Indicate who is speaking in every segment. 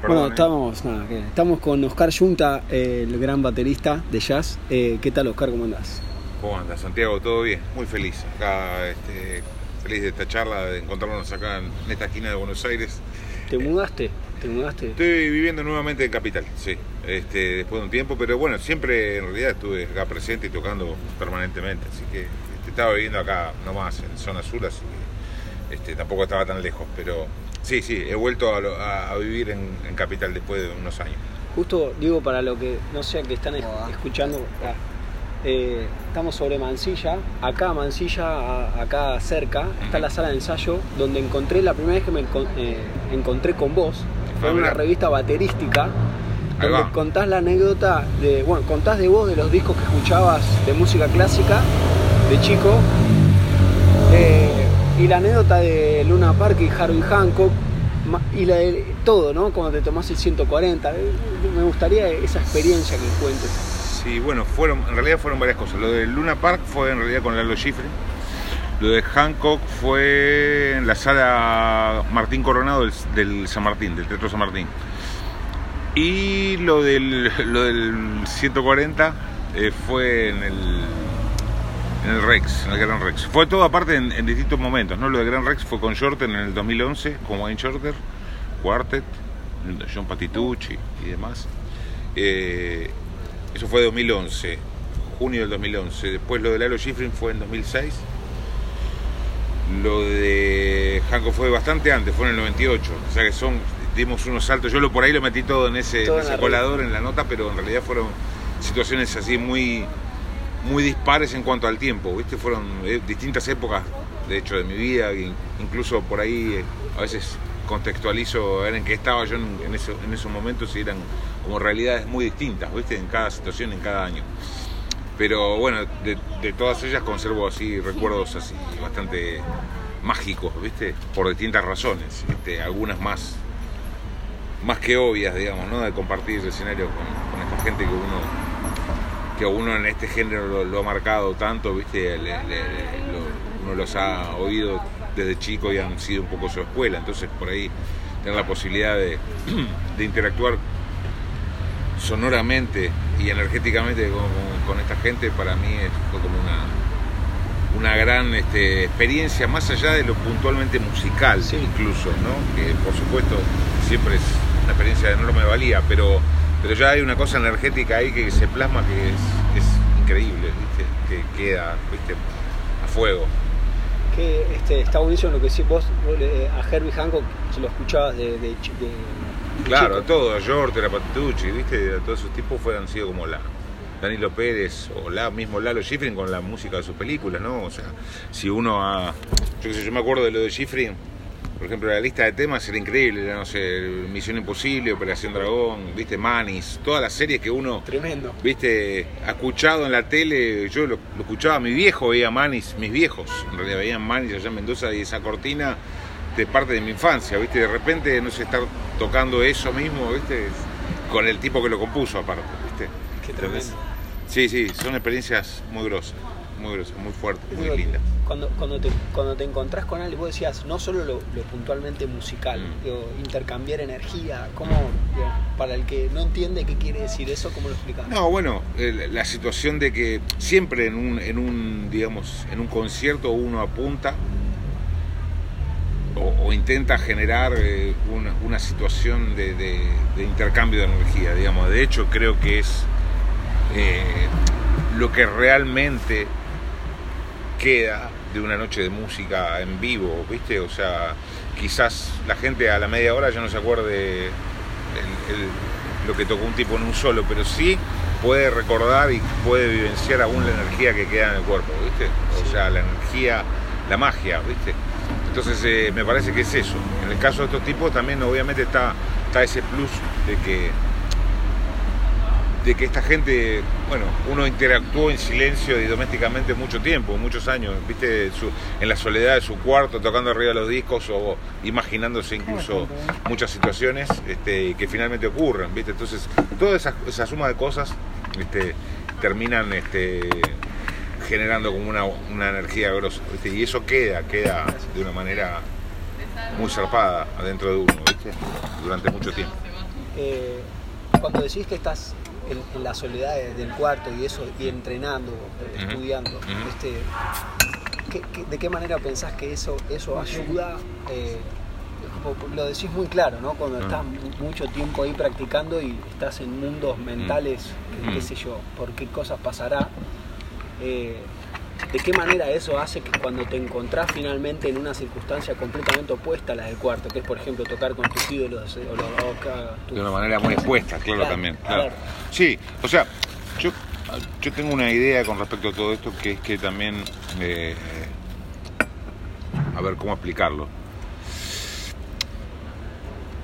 Speaker 1: Bueno,
Speaker 2: ¿eh?
Speaker 1: estamos, nada, estamos con Oscar Junta, eh, el gran baterista de jazz. Eh, ¿Qué tal, Oscar? ¿Cómo andás?
Speaker 2: ¿Cómo andas, Santiago? ¿Todo bien? Muy feliz. Acá, este, feliz de esta charla, de encontrarnos acá en esta esquina de Buenos Aires.
Speaker 1: ¿Te mudaste? ¿Te mudaste?
Speaker 2: Estoy viviendo nuevamente en Capital, sí, este, después de un tiempo, pero bueno, siempre en realidad estuve acá presente y tocando permanentemente, así que este, estaba viviendo acá nomás, en zona sur, así que este, tampoco estaba tan lejos, pero sí, sí, he vuelto a, lo- a- a vivir en, en Capital después de unos años.
Speaker 1: Justo digo para lo que no sé que están es- escuchando, ah, eh, estamos sobre Mansilla, acá Mansilla, a- acá cerca, está la sala de ensayo donde encontré la primera vez que me encon- eh, encontré con vos, fue
Speaker 2: Ah,
Speaker 1: en una revista baterística, donde contás la anécdota de, bueno, contás de vos de los discos que escuchabas de música clásica de chico, eh, y la anécdota de Luna Park y Harvey Hancock, y la de todo, ¿no? Cuando te tomás el 140. eh, Me gustaría esa experiencia que cuentes.
Speaker 2: Sí, bueno, fueron, en realidad fueron varias cosas. Lo de Luna Park fue en realidad con Lalo Schifrin. Lo de Hancock fue en la sala Martín Coronado del, del San Martín, del Teatro San Martín. Y lo del, lo del 140 eh, fue en el, en el Rex, en el Gran Rex. Fue todo aparte en, en distintos momentos, ¿no? Lo de Gran Rex fue con Shorter en el 2011, con Wayne Shorter, Quartet, John Patitucci y demás. Eh, eso fue 2011, junio del 2011. Después lo de Lalo Schifrin fue en 2006. Lo de Hanco fue bastante antes, fue en el 98. O sea que son, dimos unos saltos. Yo lo por ahí lo metí todo en ese,
Speaker 1: Todo
Speaker 2: en ese colador, en la nota, pero en realidad fueron situaciones así muy, muy dispares en cuanto al tiempo. ¿viste? Fueron eh, distintas épocas, de hecho, de mi vida. in- Incluso por ahí eh, a veces contextualizo en qué estaba yo en, eso- en esos momentos y eran como realidades muy distintas, ¿viste? En cada situación, en cada año. Pero bueno, de, de todas ellas conservo así recuerdos así bastante mágicos, ¿viste? Por distintas razones, este, algunas más, más que obvias, digamos, ¿no? De compartir el escenario con esta gente que uno, que uno en este género lo, lo ha marcado tanto, ¿viste? Le- le- lo- uno los ha oído desde chico y han sido un poco su escuela, entonces por ahí tener la posibilidad de, de interactuar sonoramente y energéticamente con, esta gente para mí es- fue como una una gran este, experiencia más allá de lo puntualmente musical
Speaker 1: Sí.
Speaker 2: incluso no que por supuesto siempre es una experiencia de enorme valía pero pero ya hay una cosa energética ahí que se plasma que es, es increíble ¿viste? que queda ¿viste? a fuego
Speaker 1: Que este, está buenísimo lo que decís vos, a Herbie Hancock se lo escuchabas de, de, de-
Speaker 2: Claro, a todo, a Yorter, a Patitucci, ¿viste? A todos esos tipos fueron sido como la Danilo Pérez o la mismo Lalo Schifrin con la música de sus películas, ¿no? O sea, si uno ha. Yo qué sé, yo me acuerdo de lo de Schifrin, por ejemplo, la lista de temas era increíble, era, no sé, Misión Imposible, Operación Dragón, ¿viste? Manis, todas las series que uno.
Speaker 1: Tremendo.
Speaker 2: Viste, ha escuchado en la tele, yo lo, lo escuchaba, mi viejo veía Manis, mis viejos, en realidad veían Manis allá en Mendoza y esa cortina de parte de mi infancia, viste, de repente no sé, estar tocando eso mismo, viste, con el tipo que lo compuso aparte, viste.
Speaker 1: Qué tremendo.
Speaker 2: Sí, sí, son experiencias muy grosas, muy grosas, muy fuertes, muy
Speaker 1: Digo,
Speaker 2: lindas.
Speaker 1: Cuando, cuando, te, cuando te encontrás con alguien, vos decías, no solo lo, lo puntualmente musical,
Speaker 2: Mm.
Speaker 1: digo, intercambiar energía, ¿cómo, digo, para el que no entiende qué quiere decir eso, cómo lo explicás?
Speaker 2: No, bueno, la situación de que siempre en un, en un, digamos, en un concierto uno apunta o, o intenta generar eh, una, una situación de, de- de intercambio de energía, digamos. De hecho, creo que es eh, lo que realmente queda de una noche de música en vivo, ¿viste? O sea, quizás la gente a la media hora ya no se acuerde el- el- lo que tocó un tipo en un solo, pero sí puede recordar y puede vivenciar aún la energía que queda en el cuerpo, ¿viste? O sea, la energía, la magia, ¿viste? Entonces eh, me parece que es eso. En el caso de estos tipos también obviamente está, está ese plus de que de que esta gente, bueno, uno interactuó en silencio y domésticamente mucho tiempo, muchos años, viste, Su- en la soledad de su cuarto, tocando arriba los discos o imaginándose incluso muchas situaciones este, que finalmente ocurren, viste. Entonces, toda esa, esa suma de cosas este, terminan este, generando como una, una energía grosa, viste, y eso queda, queda de una manera muy zarpada adentro de uno, viste, durante mucho tiempo.
Speaker 1: eh, cuando decís que estás en, la soledad del cuarto y eso, y entrenando, eh, estudiando, este, de qué manera pensás que eso, eso ayuda? Eh, lo decís muy claro, ¿no? Cuando estás mucho tiempo ahí practicando y estás en mundos mentales, qué sé yo, por qué cosas pasará. ¿De qué manera eso hace que cuando te encontrás finalmente en una circunstancia completamente opuesta a la del cuarto, que es por ejemplo tocar con tus ídolos o
Speaker 2: la De una manera muy expuesta, claro, también. Sí, o sea, yo, yo tengo una idea con respecto a todo esto que es que también, eh, a ver cómo explicarlo.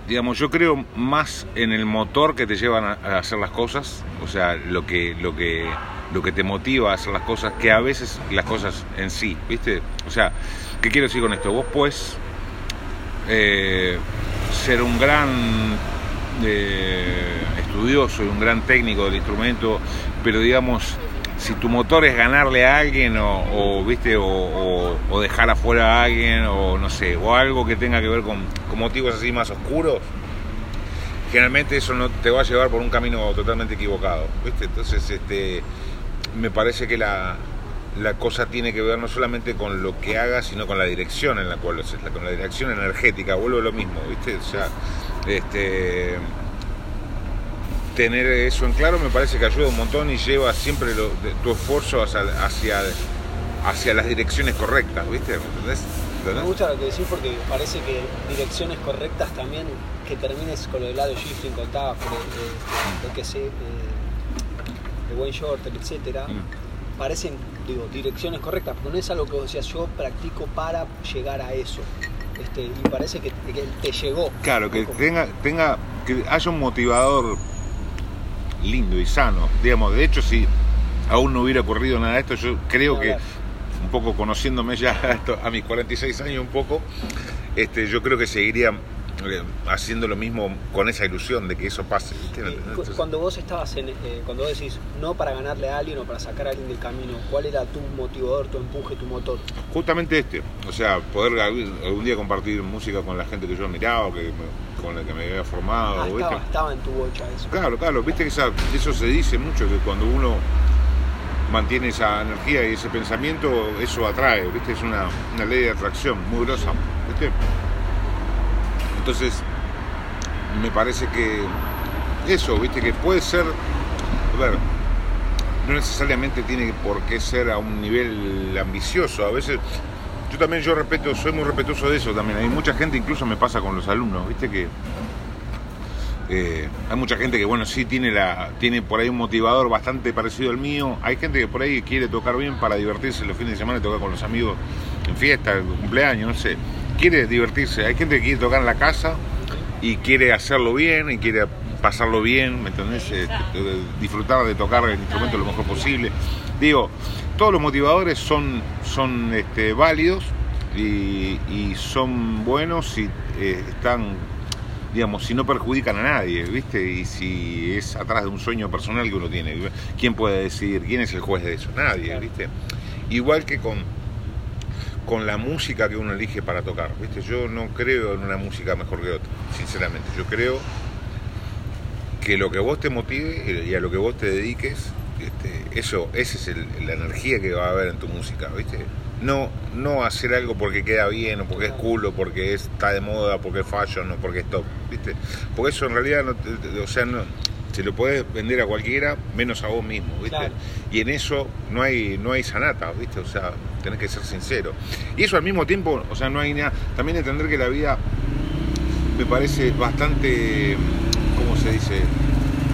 Speaker 2: Digamos, yo creo más en el motor que te llevan a hacer las cosas, o sea, lo que, lo que lo que te motiva a hacer las cosas que a veces las cosas en sí, ¿viste? O sea, ¿qué quiero decir con esto? Vos puedes eh, ser un gran eh, estudioso y un gran técnico del instrumento, pero digamos, si tu motor es ganarle a alguien o, viste o, dejar afuera a alguien o no sé o algo que tenga que ver con, con motivos así más oscuros generalmente eso no te va a llevar por un camino totalmente equivocado viste entonces este me parece que la, cosa tiene que ver no solamente con lo que haga, sino con la dirección en la cual lo haces, con la dirección energética, vuelvo a lo mismo, ¿viste? O sea, este, tener eso en claro me parece que ayuda un montón y lleva siempre tu esfuerzo hacia, hacia, las direcciones correctas, ¿viste?
Speaker 1: Me gusta lo que decís porque parece que direcciones correctas también, que termines con lo del lado shifting, contabas, por lo que sé. Eh, Wayne Shorter, etcétera, mm. parecen digo, direcciones correctas, porque no es algo que vos decías, yo practico para llegar a eso. Este, y parece que, te llegó.
Speaker 2: Claro, que tenga, tenga, que haya un motivador lindo y sano. Digamos, de hecho, si aún no hubiera ocurrido nada de esto, yo creo que, un poco conociéndome ya a, mis 46 años un poco, este, yo creo que seguiría haciendo lo mismo con esa ilusión de que eso pase.
Speaker 1: cuando vos estabas en, eh, cuando vos decís no para ganarle a alguien o para sacar a alguien del camino, ¿cuál era tu motivador, tu empuje, tu motor?
Speaker 2: Justamente este, o sea, poder algún día compartir música con la gente que yo admiraba, que, con la que me había formado.
Speaker 1: Ah, estaba, en tu bocha eso.
Speaker 2: Claro, claro, viste que eso se dice mucho, que cuando uno mantiene esa energía y ese pensamiento, eso atrae, ¿viste? Es una, una ley de atracción muy grosa, ¿viste? Entonces, me parece que eso, viste, que puede ser, a ver, no necesariamente tiene por qué ser a un nivel ambicioso. A veces, yo también yo respeto, soy muy respetuoso de eso también. Hay mucha gente, incluso me pasa con los alumnos, viste que eh, hay mucha gente que, bueno, sí tiene, la, tiene por ahí un motivador bastante parecido al mío. Hay gente que por ahí quiere tocar bien para divertirse los fines de semana y tocar con los amigos en fiesta, en cumpleaños, no sé quiere divertirse. Hay gente que quiere tocar en la casa y quiere hacerlo bien y quiere pasarlo bien, ¿me entendés? Eh, disfrutar de tocar el instrumento lo mejor posible. Digo, todos los motivadores son, son este, válidos y, son buenos si eh, están, digamos, si no perjudican a nadie, ¿viste? Y si es atrás de un sueño personal que uno tiene. ¿Quién puede decidir? ¿Quién es el juez de eso? Nadie, ¿viste? Igual que con con la música que uno elige para tocar. ¿viste? Yo no creo en una música mejor que otra, sinceramente. Yo creo que lo que vos te motive y a lo que vos te dediques, este, eso, esa es la energía que va a haber en tu música, ¿viste? No, no hacer algo porque queda bien, o porque es cool, o porque está de moda, porque es fashion, o porque es top, ¿viste? Porque eso en realidad, no, o sea, no, se lo puedes vender a cualquiera, menos a vos mismo, ¿viste? Y en eso no hay, no hay sanata, ¿viste? O sea, tenés que ser sincero. Y eso al mismo tiempo, o sea, no hay nada. También entender que la vida me parece bastante, ¿cómo se dice?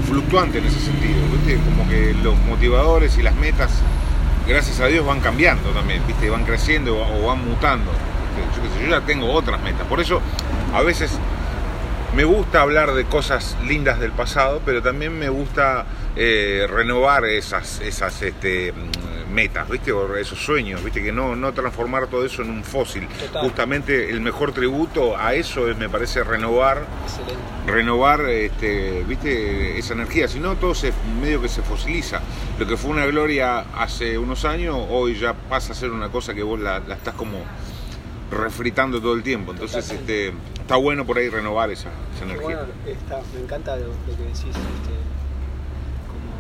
Speaker 2: Fluctuante en ese sentido, ¿viste? Como que los motivadores y las metas, gracias a Dios, van cambiando también, ¿viste? Van creciendo o van mutando. Yo, ya tengo otras metas. Por eso, a veces me gusta hablar de cosas lindas del pasado, pero también me gusta eh, renovar esas, esas este, metas, ¿viste? O esos sueños, ¿viste? Que no, no transformar todo eso en un fósil. Justamente el mejor tributo a eso es, me parece, renovar, renovar, este, ¿viste? Esa energía. Si no, todo se, medio que se fosiliza. Lo que fue una gloria hace unos años, hoy ya pasa a ser una cosa que vos la, la estás como refritando todo el tiempo. Entonces, este, está bueno por ahí renovar esa, esa energía.
Speaker 1: Bueno, está, me encanta lo, lo que decís. Este, como,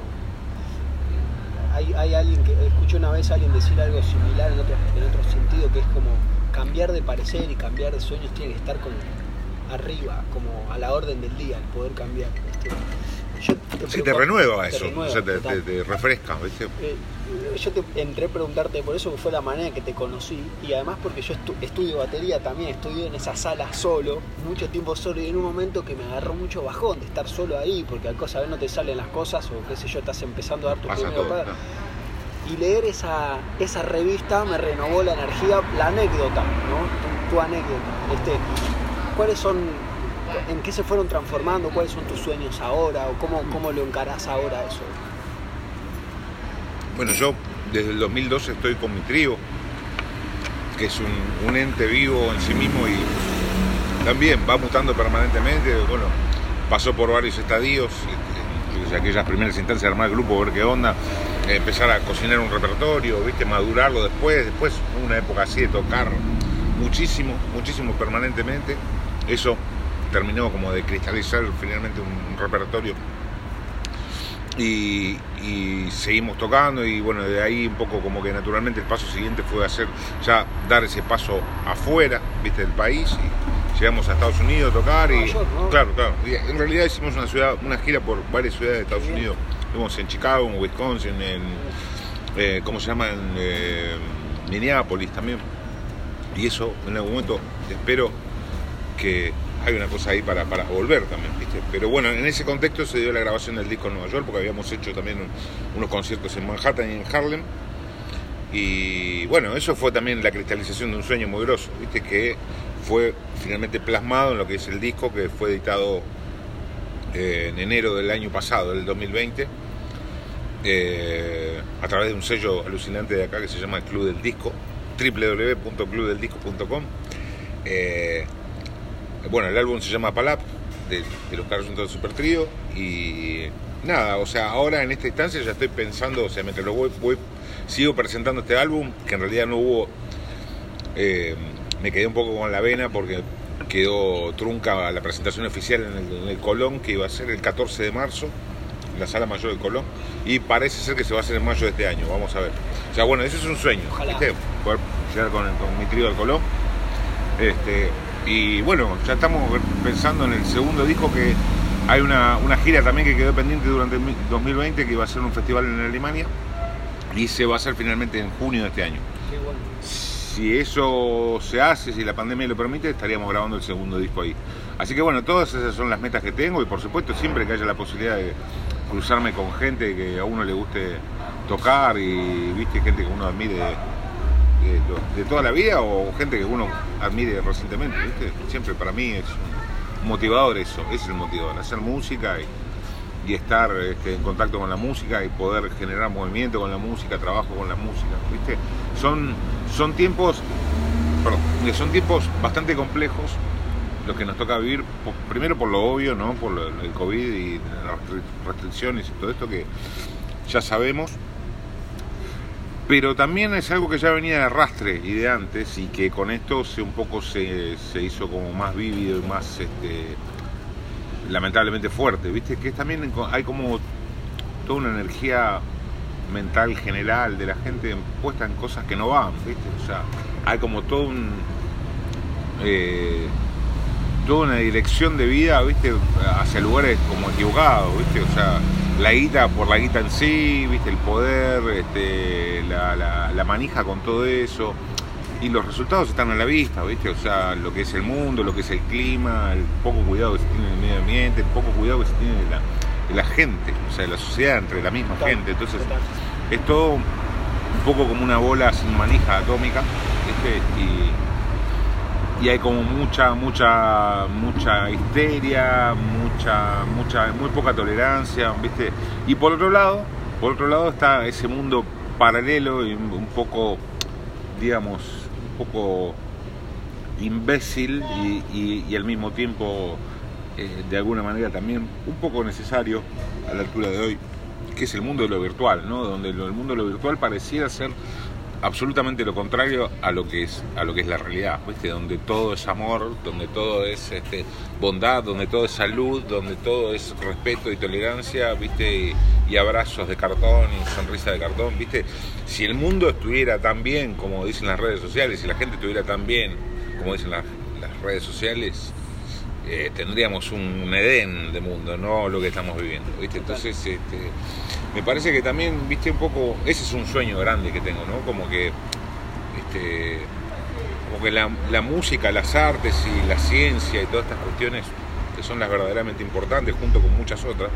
Speaker 1: hay, alguien que escuché una vez a alguien decir algo similar en otro, en otro sentido, que es como cambiar de parecer y cambiar de sueños tiene que estar como arriba, como a la orden del día, el poder cambiar. Este,
Speaker 2: yo te sí, te renueva eso, renueva, o sea, te, te, refresca, ¿viste?
Speaker 1: Eh, yo te entré a preguntarte por eso, que fue la manera que te conocí, y además porque yo estu estudio batería también, estudié en esa sala solo, mucho tiempo solo, y en un momento que me agarró mucho bajón de estar solo ahí, porque al cosa no te salen las cosas, o qué sé yo, estás empezando a dar tu para... Y leer esa, esa revista me renovó la energía, la anécdota, ¿no? Tu, tu anécdota. Este, ¿Cuáles son en qué se fueron transformando, cuáles son tus sueños ahora o cómo, cómo lo encarás ahora eso.
Speaker 2: Bueno, yo desde el 2012 estoy con mi trío, que es un, ente vivo en sí mismo y también va mutando permanentemente. Bueno, pasó por varios estadios, desde aquellas primeras instancias de armar el grupo, ver qué onda, empezar a cocinar un repertorio, viste, madurarlo después, después una época así de tocar muchísimo, muchísimo permanentemente. Eso terminó como de cristalizar finalmente un, repertorio. Y, y, seguimos tocando y bueno, de ahí un poco como que naturalmente el paso siguiente fue hacer ya dar ese paso afuera, viste, del país y llegamos a Estados Unidos a tocar y
Speaker 1: York, ¿no?
Speaker 2: claro, claro, y en realidad hicimos una ciudad, una gira por varias ciudades de Estados Unidos, fuimos en Chicago, en Wisconsin, en eh, ¿cómo se llama? en eh, Minneapolis también. Y eso en algún momento espero que hay una cosa ahí para, para volver también, ¿viste? Pero bueno, en ese contexto se dio la grabación del disco en Nueva York, porque habíamos hecho también un, unos conciertos en Manhattan y en Harlem. Y bueno, eso fue también la cristalización de un sueño muy grosso, ¿viste? Que fue finalmente plasmado en lo que es el disco, que fue editado eh, en enero del año pasado, del 2020, eh, a través de un sello alucinante de acá que se llama el Club del Disco, www.clubdeldisco.com. bueno, el álbum se llama Palap, de, de los Carlos Juntos Super Trío, y nada, o sea, ahora en esta instancia ya estoy pensando, o sea, mientras lo voy, voy sigo presentando este álbum, que en realidad no hubo, eh, me quedé un poco con la vena porque quedó trunca la presentación oficial en el, en el, Colón, que iba a ser el 14 de marzo, en la sala mayor del Colón, y parece ser que se va a hacer en mayo de este año, vamos a ver. O sea, bueno, eso es un sueño,
Speaker 1: Ojalá.
Speaker 2: ¿viste? Poder llegar con, con mi trío al Colón. Este, y bueno, ya estamos pensando en el segundo disco que hay una, una, gira también que quedó pendiente durante el 2020 que iba a ser un festival en Alemania y se va a hacer finalmente en junio de este año. Si eso se hace, si la pandemia lo permite, estaríamos grabando el segundo disco ahí. Así que bueno, todas esas son las metas que tengo y por supuesto siempre que haya la posibilidad de cruzarme con gente que a uno le guste tocar y viste gente que uno admire de, toda la vida o gente que uno admire recientemente. Siempre para mí es un motivador eso, es el motivador, hacer música y, estar este, en contacto con la música y poder generar movimiento con la música, trabajo con la música, ¿viste? Son, son tiempos, perdón, son tiempos bastante complejos los que nos toca vivir, primero por lo obvio, ¿no? Por el COVID y las restricciones y todo esto que ya sabemos, pero también es algo que ya venía de arrastre y de antes y que con esto se un poco se, se hizo como más vívido y más este, lamentablemente fuerte, viste que también hay como toda una energía mental general de la gente puesta en cosas que no van, viste, o sea, hay como todo un eh, toda una dirección de vida, viste, hacia lugares como equivocados, viste, o sea, la guita por la guita en sí, viste, el poder, este, la, la, la, manija con todo eso. Y los resultados están a la vista, ¿viste? O sea, lo que es el mundo, lo que es el clima, el poco cuidado que se tiene en el medio ambiente, el poco cuidado que se tiene de la, de la gente, o sea, de la sociedad entre la misma
Speaker 1: Total,
Speaker 2: gente. Entonces,
Speaker 1: total.
Speaker 2: es todo un poco como una bola sin manija atómica, ¿viste? Y, y hay como mucha, mucha, mucha histeria, mucha, mucha, muy poca tolerancia, ¿viste? Y por otro lado, por otro lado está ese mundo paralelo y un poco, digamos, un poco imbécil y, al mismo tiempo, eh, de alguna manera también un poco necesario a la altura de hoy, que es el mundo de lo virtual, ¿no? Donde el mundo de lo virtual pareciera ser absolutamente lo contrario a lo que es a lo que es la realidad, ¿viste? Donde todo es amor, donde todo es este, bondad, donde todo es salud, donde todo es respeto y tolerancia, ¿viste? Y, abrazos de cartón y sonrisa de cartón, ¿viste? Si el mundo estuviera tan bien como dicen las redes sociales, si la gente estuviera tan bien como dicen las, redes sociales, eh, tendríamos un, Edén de mundo, no lo que estamos viviendo, ¿viste? Entonces, este, me parece que también, viste, un poco, ese es un sueño grande que tengo, ¿no? Como que, este, como que la, música, las artes y la ciencia y todas estas cuestiones que son las verdaderamente importantes, junto con muchas otras,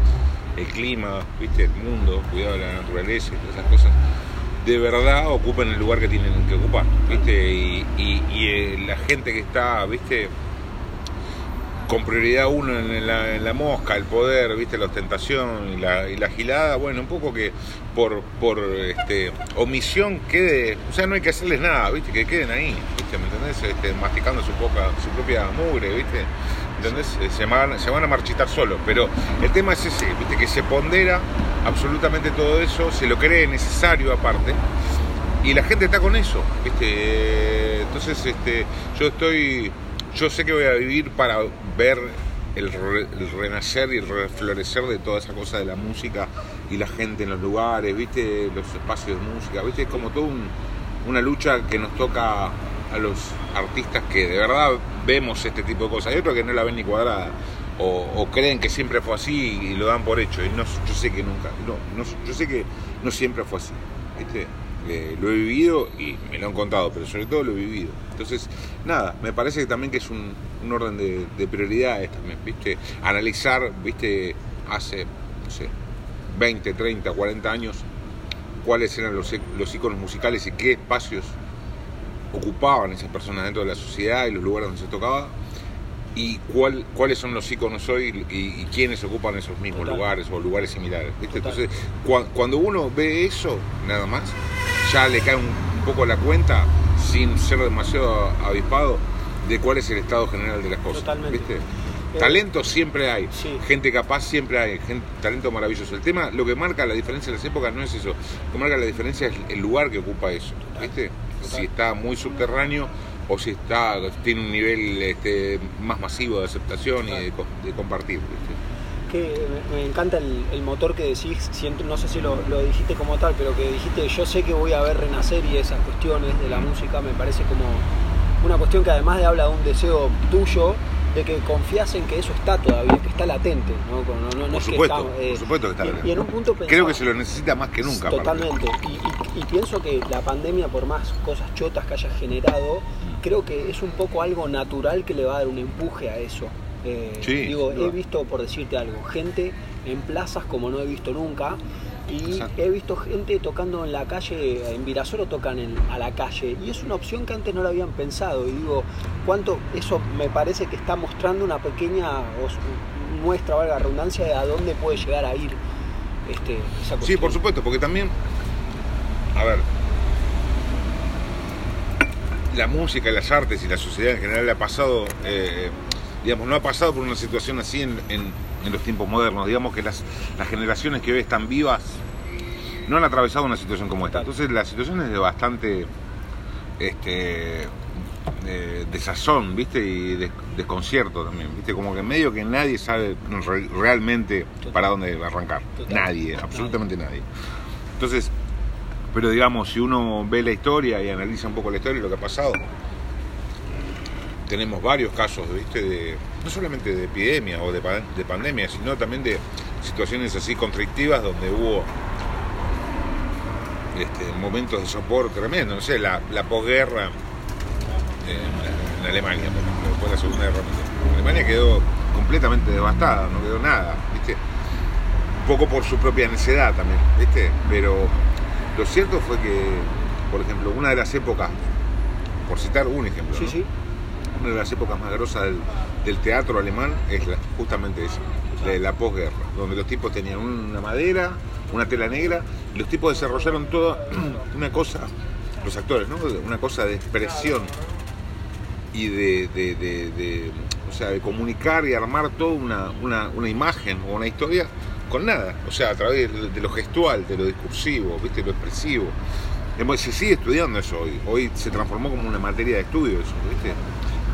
Speaker 2: el clima, viste, el mundo, cuidado de la naturaleza y todas esas cosas, de verdad ocupen el lugar que tienen que ocupar, viste, y, eh, la gente que está, viste, con prioridad uno en la, mosca, el poder, viste, la ostentación y la, y la gilada, bueno, un poco que por, por este, omisión quede, o sea, no hay que hacerles nada, viste, que queden ahí, viste, ¿me entendés? Este, masticando su, poca, su propia mugre, viste, ¿entendés? Se van, se van a marchitar solos, pero el tema es ese, viste, que se pondera absolutamente todo eso, se lo cree necesario aparte, y la gente está con eso, viste, entonces este, yo estoy yo sé que voy a vivir para ver el, renacer y el reflorecer de toda esa cosa de la música y la gente en los lugares, ¿viste? Los espacios de música, ¿viste? Es como toda una lucha que nos toca a los artistas que de verdad vemos este tipo de cosas. Hay otros que no la ven ni cuadrada. O, creen que siempre fue así y lo dan por hecho. Y no, yo sé que nunca, no, no, yo sé que no siempre fue así. ¿viste? Lo he vivido y me lo han contado, pero sobre todo lo he vivido. Entonces, nada, me parece también que es un, orden de, prioridades también, ¿viste? Analizar, ¿viste? Hace, no sé, 20, 30, 40 años, cuáles eran los, los iconos musicales y qué espacios ocupaban esas personas dentro de la sociedad y los lugares donde se tocaba y cuál, cuáles son los iconos hoy y, quiénes ocupan esos mismos lugares o lugares similares. ¿viste? Entonces, cuando uno ve eso, nada más, ya le cae un, poco la cuenta sin ser demasiado avispado de cuál es el estado general de las cosas. ¿viste? Eh, talento siempre hay, gente capaz siempre hay, gente, talento maravilloso. El tema, lo que marca la diferencia en las épocas no es eso, lo que marca la diferencia es el lugar que ocupa eso, ¿viste? Si está muy subterráneo o si está tiene un nivel este, más masivo de aceptación y de, compartir.
Speaker 1: Que me, encanta el, motor que decís, siento, no sé si lo, dijiste como tal, pero que dijiste yo sé que voy a ver renacer y esas cuestiones de la música me parece como una cuestión que además de habla de un deseo tuyo, de que confías en que eso está todavía, que está latente. ¿no?
Speaker 2: por, supuesto, por eh, supuesto que está latente. Y, en un punto Creo que se lo necesita más que nunca.
Speaker 1: Totalmente. Y, pienso que la pandemia, por más cosas chotas que haya generado, creo que es un poco algo natural que le va a dar un empuje a eso. Eh, digo, he visto, por decirte algo, gente en plazas como no he visto nunca, y he visto gente tocando en la calle, en Virasoro tocan a la calle, y es una opción que antes no lo habían pensado. Y digo, ¿cuánto eso me parece que está mostrando una pequeña muestra, valga la redundancia, de a dónde puede llegar a ir este, esa
Speaker 2: Sí, por supuesto, porque también, a ver, la música las artes y la sociedad en general ha pasado, eh, digamos, no ha pasado por una situación así en en los tiempos modernos. Digamos que las, las generaciones que hoy están vivas no han atravesado una situación como esta. Entonces la situación es de bastante este, de, sazón, ¿viste? Y de desconcierto también, ¿viste? Como que en medio que nadie sabe realmente para dónde arrancar. Nadie, absolutamente nadie. Entonces, pero digamos, si uno ve la historia y analiza un poco la historia y lo que ha pasado, tenemos varios casos, ¿viste? De, no solamente de epidemia o de, de pandemia, sino también de situaciones así conflictivas donde hubo este, momentos de sopor tremendo, no sé, la, posguerra en, Alemania, después de la Segunda Guerra Mundial. Alemania quedó completamente devastada, no quedó nada, ¿viste? Un poco por su propia necedad también, ¿viste? Pero lo cierto fue que, por ejemplo, una de las épocas, por citar un ejemplo, sí, sí una de las épocas más grosas del, teatro alemán es justamente esa, la, la posguerra, donde los tipos tenían una madera, una tela negra, y los tipos desarrollaron toda una cosa, los actores, ¿no? Una cosa de expresión y de, o sea, de comunicar y armar toda una, una, imagen o una historia con nada, o sea, a través de lo gestual, de lo discursivo, ¿viste? lo expresivo. se sigue estudiando eso hoy. Hoy se transformó como una materia de estudio eso, ¿viste?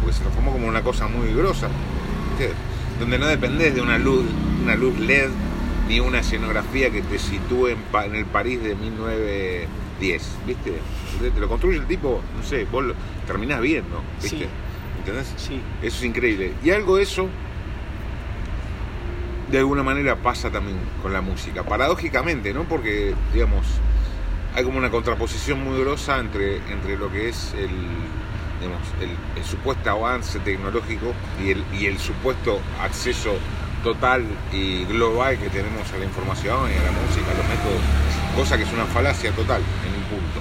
Speaker 2: Porque se transformó como una cosa muy grosa, Donde no dependés de una luz, una luz LED ni una escenografía que te sitúe en, el París de 1910, ¿viste? Te lo construye el tipo, no sé, vos lo terminás viendo, ¿viste? ¿Entendés?
Speaker 1: Sí.
Speaker 2: Eso es increíble. Y algo de eso de alguna manera pasa también con la música. Paradójicamente, ¿no? Porque, digamos, hay como una contraposición muy grosa entre, entre lo que es el, el, supuesto avance tecnológico y el, y el supuesto acceso total y global que tenemos a la información y a la música, a los métodos, cosa que es una falacia total en un punto.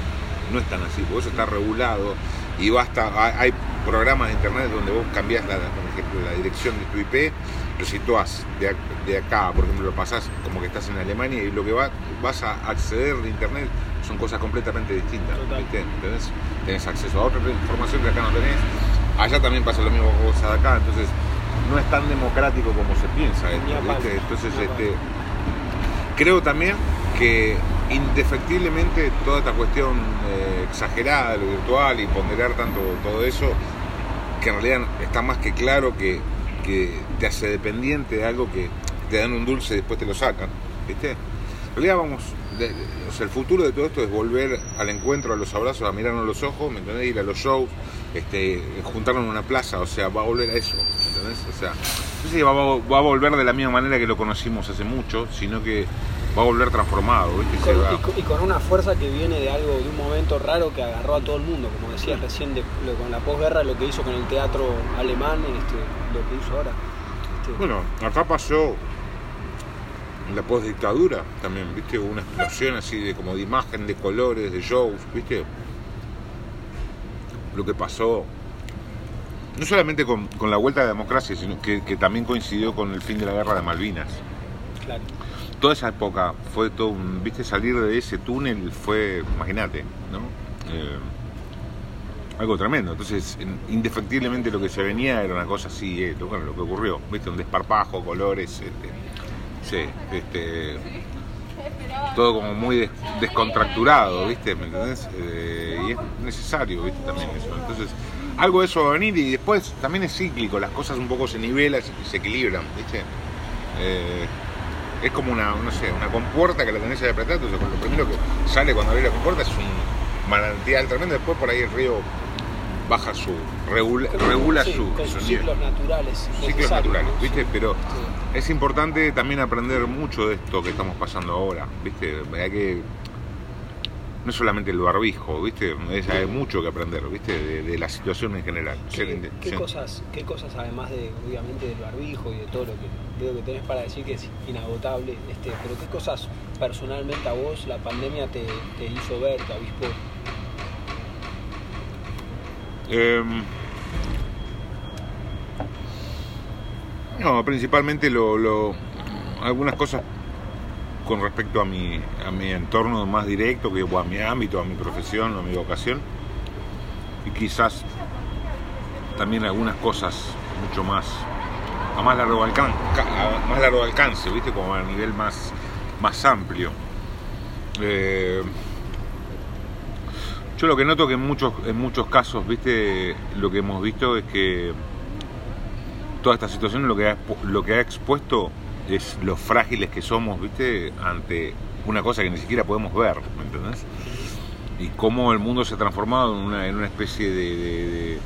Speaker 2: No es tan así, porque eso está regulado y basta, hay programas de internet donde vos cambiás la, por ejemplo, la dirección de tu IP lo situás de, acá, por ejemplo, lo pasás como que estás en Alemania y lo que va, vas a acceder de internet son cosas completamente distintas. ¿viste? ¿Tenés? acceso a otra información que acá no tenés. Allá también pasa lo mismo que vos de acá, entonces no es tan democrático como se piensa esto, Entonces, este, creo también que indefectiblemente toda esta cuestión eh, exagerada de lo virtual y ponderar tanto todo eso, que en realidad está más que claro que que te hace dependiente de algo que te dan un dulce y después te lo sacan, ¿viste? En realidad vamos, o sea, el futuro de todo esto es volver al encuentro, a los abrazos, a mirarnos los ojos, ¿me entendés? Ir a los shows, este, juntarnos en una plaza, o sea, va a volver a eso, ¿me entendés? O sea, no sé si va, va, a volver de la misma manera que lo conocimos hace mucho, sino que va a volver transformado, ¿viste?
Speaker 1: Y con, una fuerza que viene de algo, de un momento raro que agarró a todo el mundo, como decías recién, con la posguerra, lo que hizo con el teatro alemán, este, lo que hizo ahora.
Speaker 2: Bueno, acá pasó la postdictadura también, ¿viste? Una explosión así de como de imagen, de colores, de shows, ¿viste? Lo que pasó, no solamente con, la vuelta a la democracia, sino que, que también coincidió con el fin de la guerra de Malvinas.
Speaker 1: Claro
Speaker 2: toda esa época fue todo un, viste, salir de ese túnel fue, imagínate, ¿no? Eh, algo tremendo. Entonces, indefectiblemente lo que se venía era una cosa así, eh, lo, lo que ocurrió, viste, un desparpajo, colores, este, sí, este, todo como muy descontracturado, viste, ¿me entendés? Eh, y es necesario, viste, también eso. Entonces, algo de eso va a venir y después también es cíclico, las cosas un poco se nivelan y se equilibran, viste es como una, no sé, una compuerta que la tenés ahí apretada, entonces lo primero que sale cuando abrís la compuerta es un manantial tremendo, después por ahí el río baja su, regula, regula su,
Speaker 1: ciclos naturales.
Speaker 2: Ciclos naturales, ¿viste? Pero es importante también aprender mucho de esto que estamos pasando ahora, ¿viste? Hay que no solamente el barbijo, ¿viste? hay mucho que aprender, ¿viste? De, la situación en general.
Speaker 1: ¿Qué, cosas, ¿Qué cosas, además de, obviamente, del barbijo y de todo lo que que tenés para decir que es inagotable, este, pero qué cosas personalmente a vos la pandemia te, hizo ver, te avispó?
Speaker 2: Em, no, principalmente lo, algunas cosas con respecto a mi, a mi entorno más directo, que, a mi ámbito, a mi profesión, a mi vocación. Y quizás también algunas cosas mucho más a más largo alcance, más largo alcance, ¿viste? Como a nivel más, más amplio. Eh, yo lo que noto que en muchos, en muchos casos, ¿viste? Lo que hemos visto es que toda esta situación lo que lo que ha expuesto es lo frágiles que somos, ¿viste? Ante una cosa que ni siquiera podemos ver, ¿me entendés? Y cómo el mundo se ha transformado en una, en una especie de,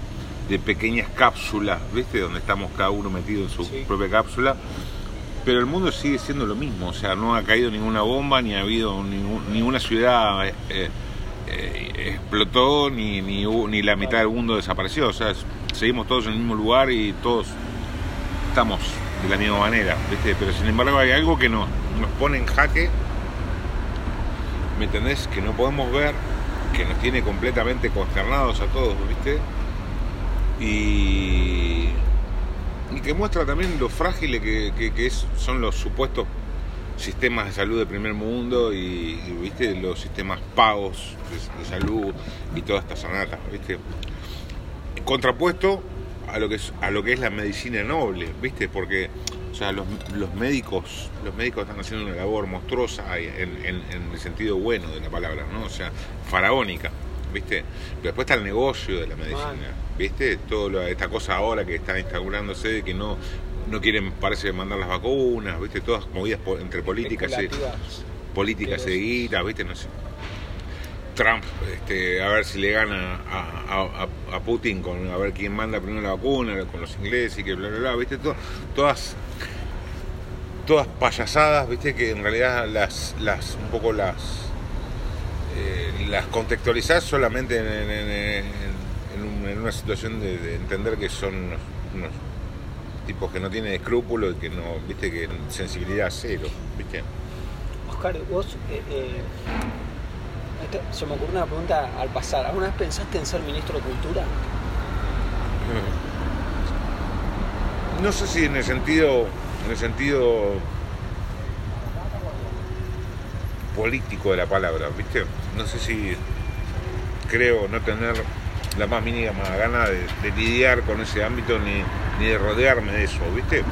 Speaker 2: de, pequeñas cápsulas, ¿viste? Donde estamos cada uno metido en su propia cápsula. Pero el mundo sigue siendo lo mismo, o sea, no ha caído ninguna bomba, ni ha habido ninguna ciudad eh, eh, explotó, ni, ni, ni la mitad del mundo desapareció, o sea, seguimos todos en el mismo lugar y todos estamos de la misma manera, ¿viste? Pero sin embargo hay algo que nos, nos pone en jaque, ¿me entendés? Que no podemos ver, que nos tiene completamente consternados a todos, ¿viste? Y, y que muestra también lo frágiles que, son los supuestos sistemas de salud de primer mundo y, ¿viste? los sistemas pagos de, salud y todas estas sonatas, ¿viste? Contrapuesto a lo que es, a lo que es la medicina noble, ¿viste? Porque o sea, los, médicos los médicos están haciendo una labor monstruosa en, el sentido bueno de la palabra, ¿no? O sea, faraónica, ¿viste? Pero después está el negocio de la medicina, ¿viste? Toda esta cosa ahora que está instaurándose de que no no quieren, parece, mandar las vacunas, ¿viste? Todas movidas entre políticas y políticas de guita, ¿viste? No sé. Trump, este, a ver si le gana a, Putin con a ver quién manda primero la vacuna, con los ingleses y que bla bla bla, ¿viste? todas todas payasadas, ¿viste? Que en realidad las las un poco las eh, las contextualizás solamente en, una situación de, entender que son unos, tipos que no tienen escrúpulos y que no, viste, que sensibilidad cero, viste.
Speaker 1: Oscar, vos eh, eh, se me ocurrió una pregunta al pasar. ¿Alguna vez pensaste en ser ministro de Cultura?
Speaker 2: No sé si en el sentido, en el sentido político de la palabra, ¿viste? No sé si creo no tener la más mínima gana de, lidiar con ese ámbito ni, ni de rodearme de eso, ¿viste?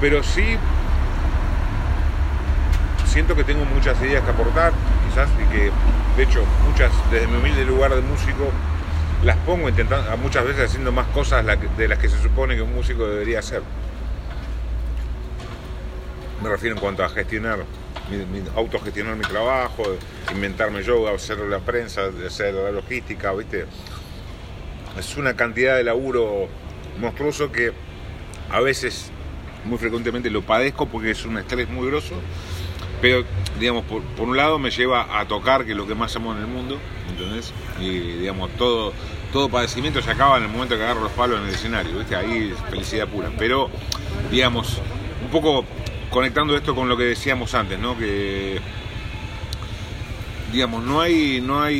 Speaker 2: Pero sí siento que tengo muchas ideas que aportar, quizás, y que, de hecho, muchas, desde mi humilde lugar de músico, las pongo intentando, muchas veces haciendo más cosas de las que se supone que un músico debería hacer. Me refiero en cuanto a gestionar, autogestionar mi trabajo, inventarme yoga, hacer la prensa, hacer la logística, ¿viste? Es una cantidad de laburo monstruoso que a veces, muy frecuentemente lo padezco porque es un estrés muy grosso pero, digamos, por, un lado me lleva a tocar, que es lo que más amo en el mundo, ¿entendés? Y, digamos, todo, todo padecimiento se acaba en el momento que agarro los palos en el escenario, ¿viste? Ahí es felicidad pura. Pero, digamos, un poco conectando esto con lo que decíamos antes, ¿no? Que, digamos, no hay, no hay,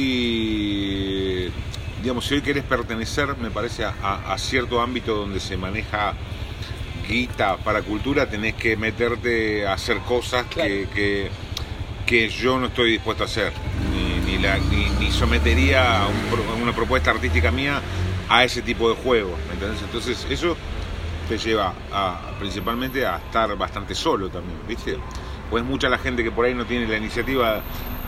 Speaker 2: digamos, si hoy querés pertenecer, me parece, a cierto ámbito donde se maneja guita para cultura tenés que meterte a hacer cosas que, que, yo no estoy dispuesto a hacer, ni, ni, sometería a, una propuesta artística mía a ese tipo de juego, Entonces eso te lleva a, principalmente a estar bastante solo también, ¿viste? Pues mucha la gente que por ahí no tiene la iniciativa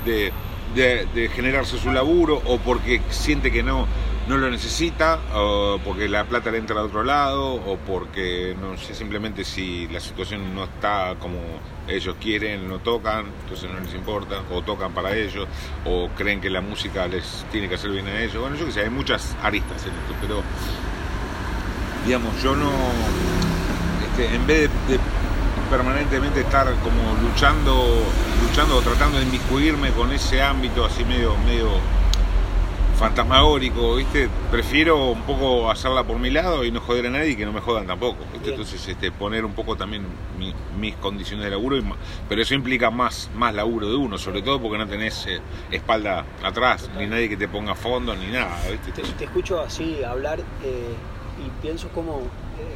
Speaker 2: de, de generarse su laburo o porque siente que no no lo necesita, o porque la plata le entra de otro lado, o porque no sé simplemente si la situación no está como ellos quieren, no tocan, entonces no les importa, o tocan para ellos, o creen que la música les tiene que hacer bien a ellos. Bueno, yo que sé, hay muchas aristas en esto, pero digamos, yo no, este, en vez de, permanentemente estar como luchando, luchando o tratando de inmiscuirme con ese ámbito así medio, medio fantasmagórico, ¿viste? Prefiero un poco hacerla por mi lado y no joder a nadie y que no me jodan tampoco. Entonces, este, poner un poco también mis condiciones de laburo, pero eso implica más, más laburo de uno, sobre todo porque no tenés eh, espalda atrás, ni nadie que te ponga fondo, ni nada,
Speaker 1: ¿viste? Te, escucho así hablar eh, y pienso cómo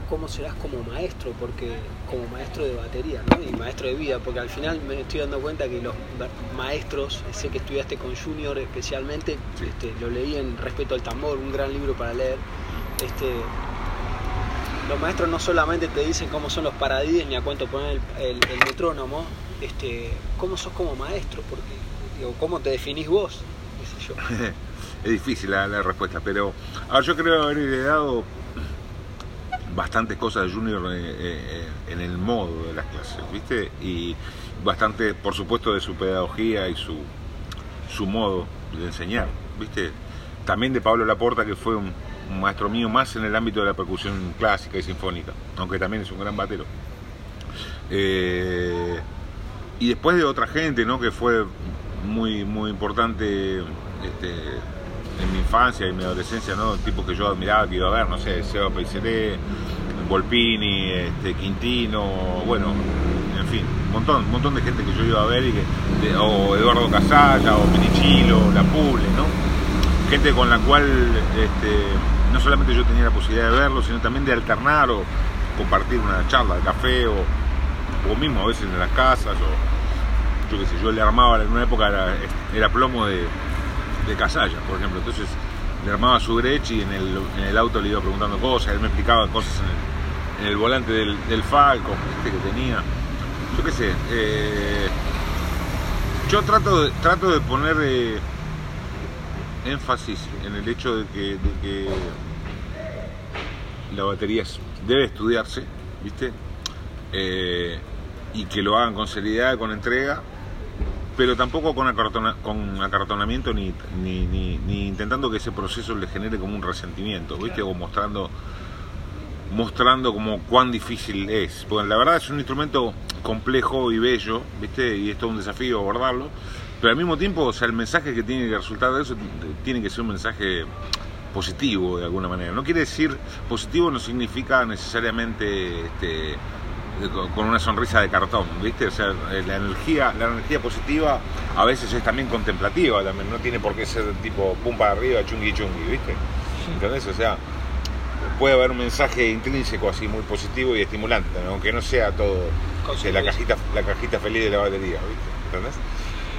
Speaker 1: cómo serás como maestro, porque como maestro de batería, ¿no? Y maestro de vida, porque al final me estoy dando cuenta que los maestros, sé que estudiaste con Junior especialmente, este, lo leí en Respeto al Tambor, un gran libro para leer. Este, los maestros no solamente te dicen cómo son los paradigmas ni a cuánto poner el, metrónomo, este, cómo sos como maestro, porque digo, cómo te definís vos,
Speaker 2: es difícil la, la respuesta, pero yo creo haber heredado bastantes cosas de Junior eh, eh, en el modo de las clases, ¿viste? Y bastante, por supuesto, de su pedagogía y su, su modo de enseñar, ¿viste? También de Pablo Laporta, que fue un, maestro mío más en el ámbito de la percusión clásica y sinfónica, aunque también es un gran batero. Eh, y después de otra gente, ¿no? Que fue muy, muy importante este, en mi infancia y mi adolescencia, ¿no? Tipos que yo admiraba, que iba a ver, no sé, Seba Paiseré, Volpini, este, Quintino, bueno, en fin, un montón, un montón de gente que yo iba a ver, o Eduardo Casalla, o Minichilo, La Puble, ¿no? Gente con la cual este, no solamente yo tenía la posibilidad de verlo, sino también de alternar o compartir una charla café, o, o mismo a veces en las casas, o yo qué sé, yo le armaba en una época era plomo de, de Casalla, por ejemplo. Entonces, le armaba su Gretsch y en el, en el auto le iba preguntando cosas, él me explicaba cosas en el, volante del, del Falcon este que tenía. Yo qué sé. Eh, yo trato de, trato de poner eh, énfasis en el hecho de que, la batería debe estudiarse, ¿viste? Eh, y que lo hagan con seriedad, con entrega, pero tampoco con, con acartonamiento ni, ni, intentando que ese proceso le genere como un resentimiento, ¿viste? O mostrando, mostrando como cuán difícil es. Porque la verdad es un instrumento complejo y bello, ¿viste? Y esto es un desafío abordarlo. Pero al mismo tiempo, o sea, el mensaje que tiene que resultar de eso tiene que ser un mensaje positivo de alguna manera. No quiere decir positivo no significa necesariamente este, con una sonrisa de cartón, ¿viste? O sea, eh, la energía, la energía positiva a veces es también contemplativa, también no tiene por qué ser tipo pum para arriba, chungui chungui, ¿viste? ¿Entendés? O sea, puede haber un mensaje intrínseco así muy positivo y estimulante, aunque no sea todo la cajita, la cajita feliz de la batería, ¿viste? ¿Entendés?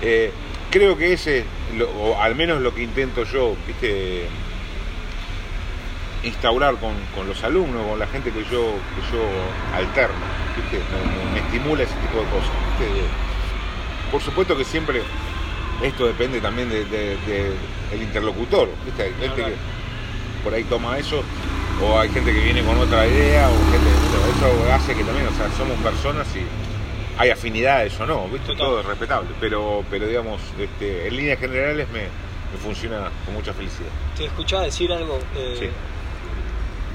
Speaker 2: Eh, creo que ese, o al menos lo que intento yo, ¿viste? Instaurar con, los alumnos, con la gente que yo, que yo alterno, Me, estimula ese tipo de cosas. Por supuesto que siempre esto depende también del de, interlocutor, ¿viste? hay gente que por ahí toma eso, o hay gente que viene con otra idea, o gente, eso hace que también, o sea, somos personas y hay afinidades o no, ¿viste? Todo es respetable, pero, pero digamos, este, en líneas generales me, funciona con mucha felicidad.
Speaker 1: Te escuchaba decir algo eh,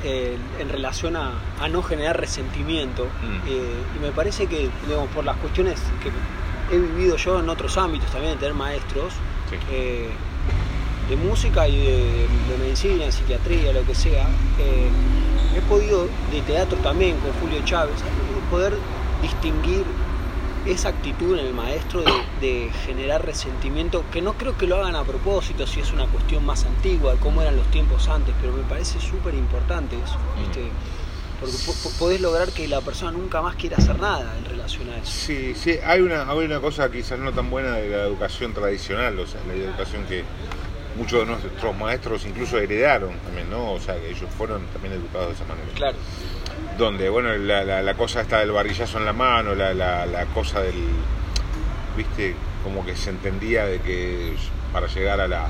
Speaker 1: eh, en relación a, no generar resentimiento. Mm. Eh, y me parece que, digamos, por las cuestiones que he vivido yo en otros ámbitos también, de tener maestros eh, de música y de, medicina, psiquiatría, lo que sea, he podido, de teatro también con Julio Chávez, poder distinguir esa actitud en el maestro de, generar resentimiento, que no creo que lo hagan a propósito, si es una cuestión más antigua, de cómo eran los tiempos antes, pero me parece súper importante eso, mm. porque podés lograr que la persona nunca más quiera hacer nada en relación a eso.
Speaker 2: Sí, sí, hay una, hay una cosa quizás no tan buena de la educación tradicional, o sea, la educación que muchos de nuestros maestros incluso heredaron también, ¿no? O sea, que ellos fueron también educados de esa manera.
Speaker 1: Claro
Speaker 2: donde, bueno, la, cosa está del barrillazo en la mano, la, cosa del, viste, como que se entendía de que para llegar a la,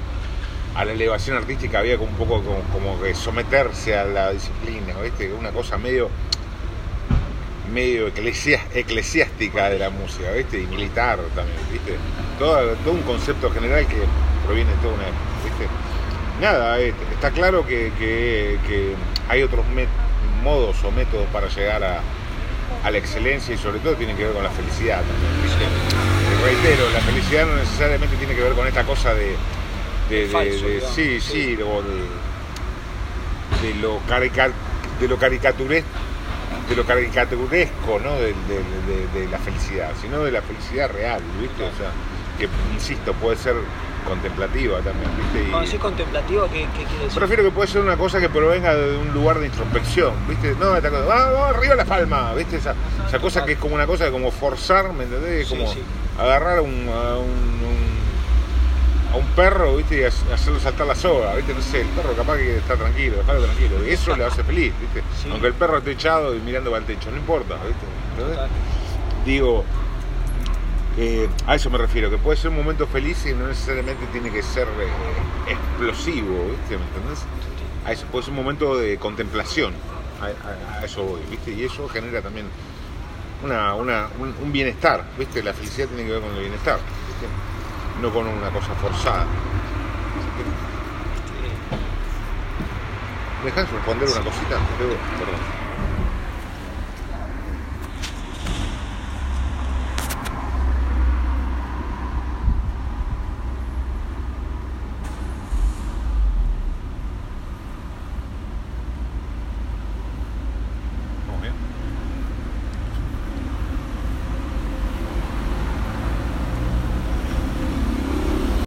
Speaker 2: a la elevación artística había como un poco como, que someterse a la disciplina, viste, una cosa medio medio eclesiástica de la música, ¿viste? Y militar también, ¿viste? Todo, todo un concepto general que proviene de toda una ¿viste? Nada, eh, está claro que, que hay otros métodos modos o métodos para llegar a, la excelencia y sobre todo tiene que ver con la felicidad también. reitero, la felicidad no necesariamente tiene que ver con esta cosa de, de, sí, sí, de, lo de lo caricaturesco de lo caricaturesco ¿no? de, la felicidad, sino de la felicidad real, ¿viste? O sea, que insisto, puede ser contemplativa también, ¿viste?
Speaker 1: Y... Cuando contemplativa, ¿qué, quiere decir?
Speaker 2: Prefiero que puede ser una cosa que provenga de un lugar de introspección, ¿viste? No, esta cosa, ¡ah, arriba la palma! ¿Viste? Esa, esa cosa que es como una cosa de como forzar, ¿me entendés? Es como agarrar un, a un, a un perro, ¿viste? Y hacerlo saltar la soga, ¿viste? No sé, el perro capaz que está tranquilo, dejarlo tranquilo. Y eso le hace feliz, ¿viste? Aunque el perro esté echado y mirando para el techo, no importa, ¿viste? Digo, eh, a eso me refiero, que puede ser un momento feliz y no necesariamente tiene que ser eh, explosivo, ¿viste? ¿Me entendés? A eso puede ser un momento de contemplación, a, eso voy, ¿viste? Y eso genera también una, un, bienestar, ¿viste? La felicidad tiene que ver con el bienestar, ¿viste? No con una cosa forzada. ¿Me dejas responder una cosita? Perdón.